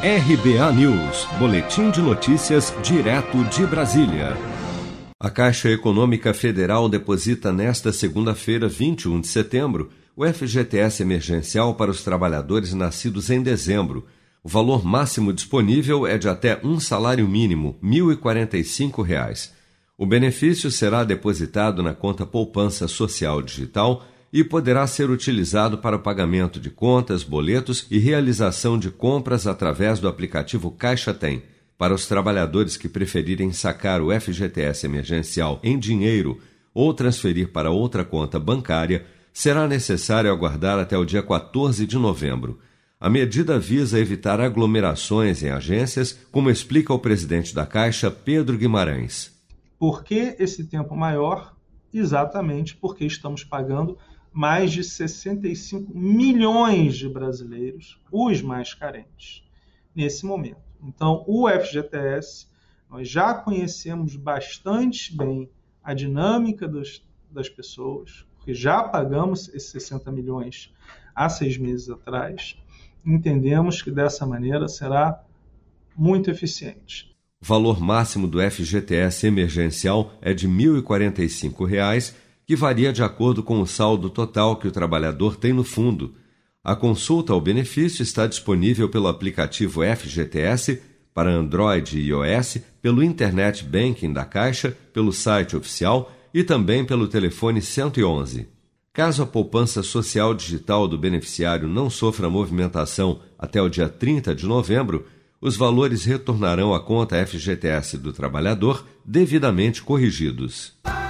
RBA News, Boletim de Notícias, direto de Brasília. A Caixa Econômica Federal deposita nesta segunda-feira, 21 de setembro, o FGTS emergencial para os trabalhadores nascidos em dezembro. O valor máximo disponível é de até um salário mínimo, R$ 1.045. O benefício será depositado na conta Poupança Social Digital e poderá ser utilizado para o pagamento de contas, boletos e realização de compras através do aplicativo Caixa Tem. Para os trabalhadores que preferirem sacar o FGTS emergencial em dinheiro ou transferir para outra conta bancária, será necessário aguardar até o dia 14 de novembro. A medida visa evitar aglomerações em agências, como explica o presidente da Caixa, Pedro Guimarães. Por que esse tempo maior? Exatamente porque estamos pagando mais de 65 milhões de brasileiros, os mais carentes, nesse momento. Então, o FGTS, nós já conhecemos bastante bem a dinâmica dos, das pessoas, porque já pagamos esses 60 milhões há seis meses atrás, entendemos que dessa maneira será muito eficiente. O valor máximo do FGTS emergencial é de R$ 1.045 que varia de acordo com o saldo total que o trabalhador tem no fundo. A consulta ao benefício está disponível pelo aplicativo FGTS para Android e iOS, pelo Internet Banking da Caixa, pelo site oficial e também pelo telefone 111. Caso a poupança social digital do beneficiário não sofra movimentação até o dia 30 de novembro, os valores retornarão à conta FGTS do trabalhador devidamente corrigidos.